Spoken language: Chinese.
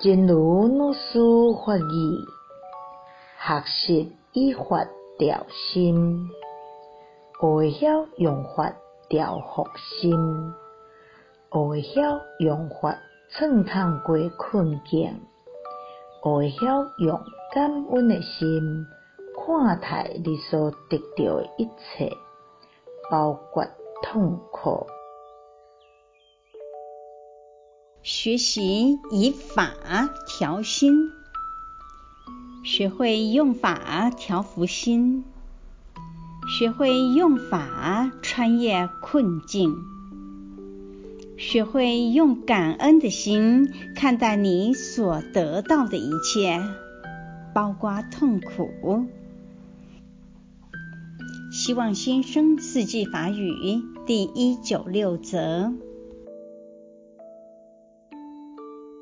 真如老师法语，学习依法调心，学会用法调伏心，学会用法创空过困境，学会用感恩的心看待你所得到的一切，包括痛苦。学习以法调心，学会用法调伏心，学会用法穿越困境，学会用感恩的心看待你所得到的一切，包括痛苦。希望新生四季法语第一九六则。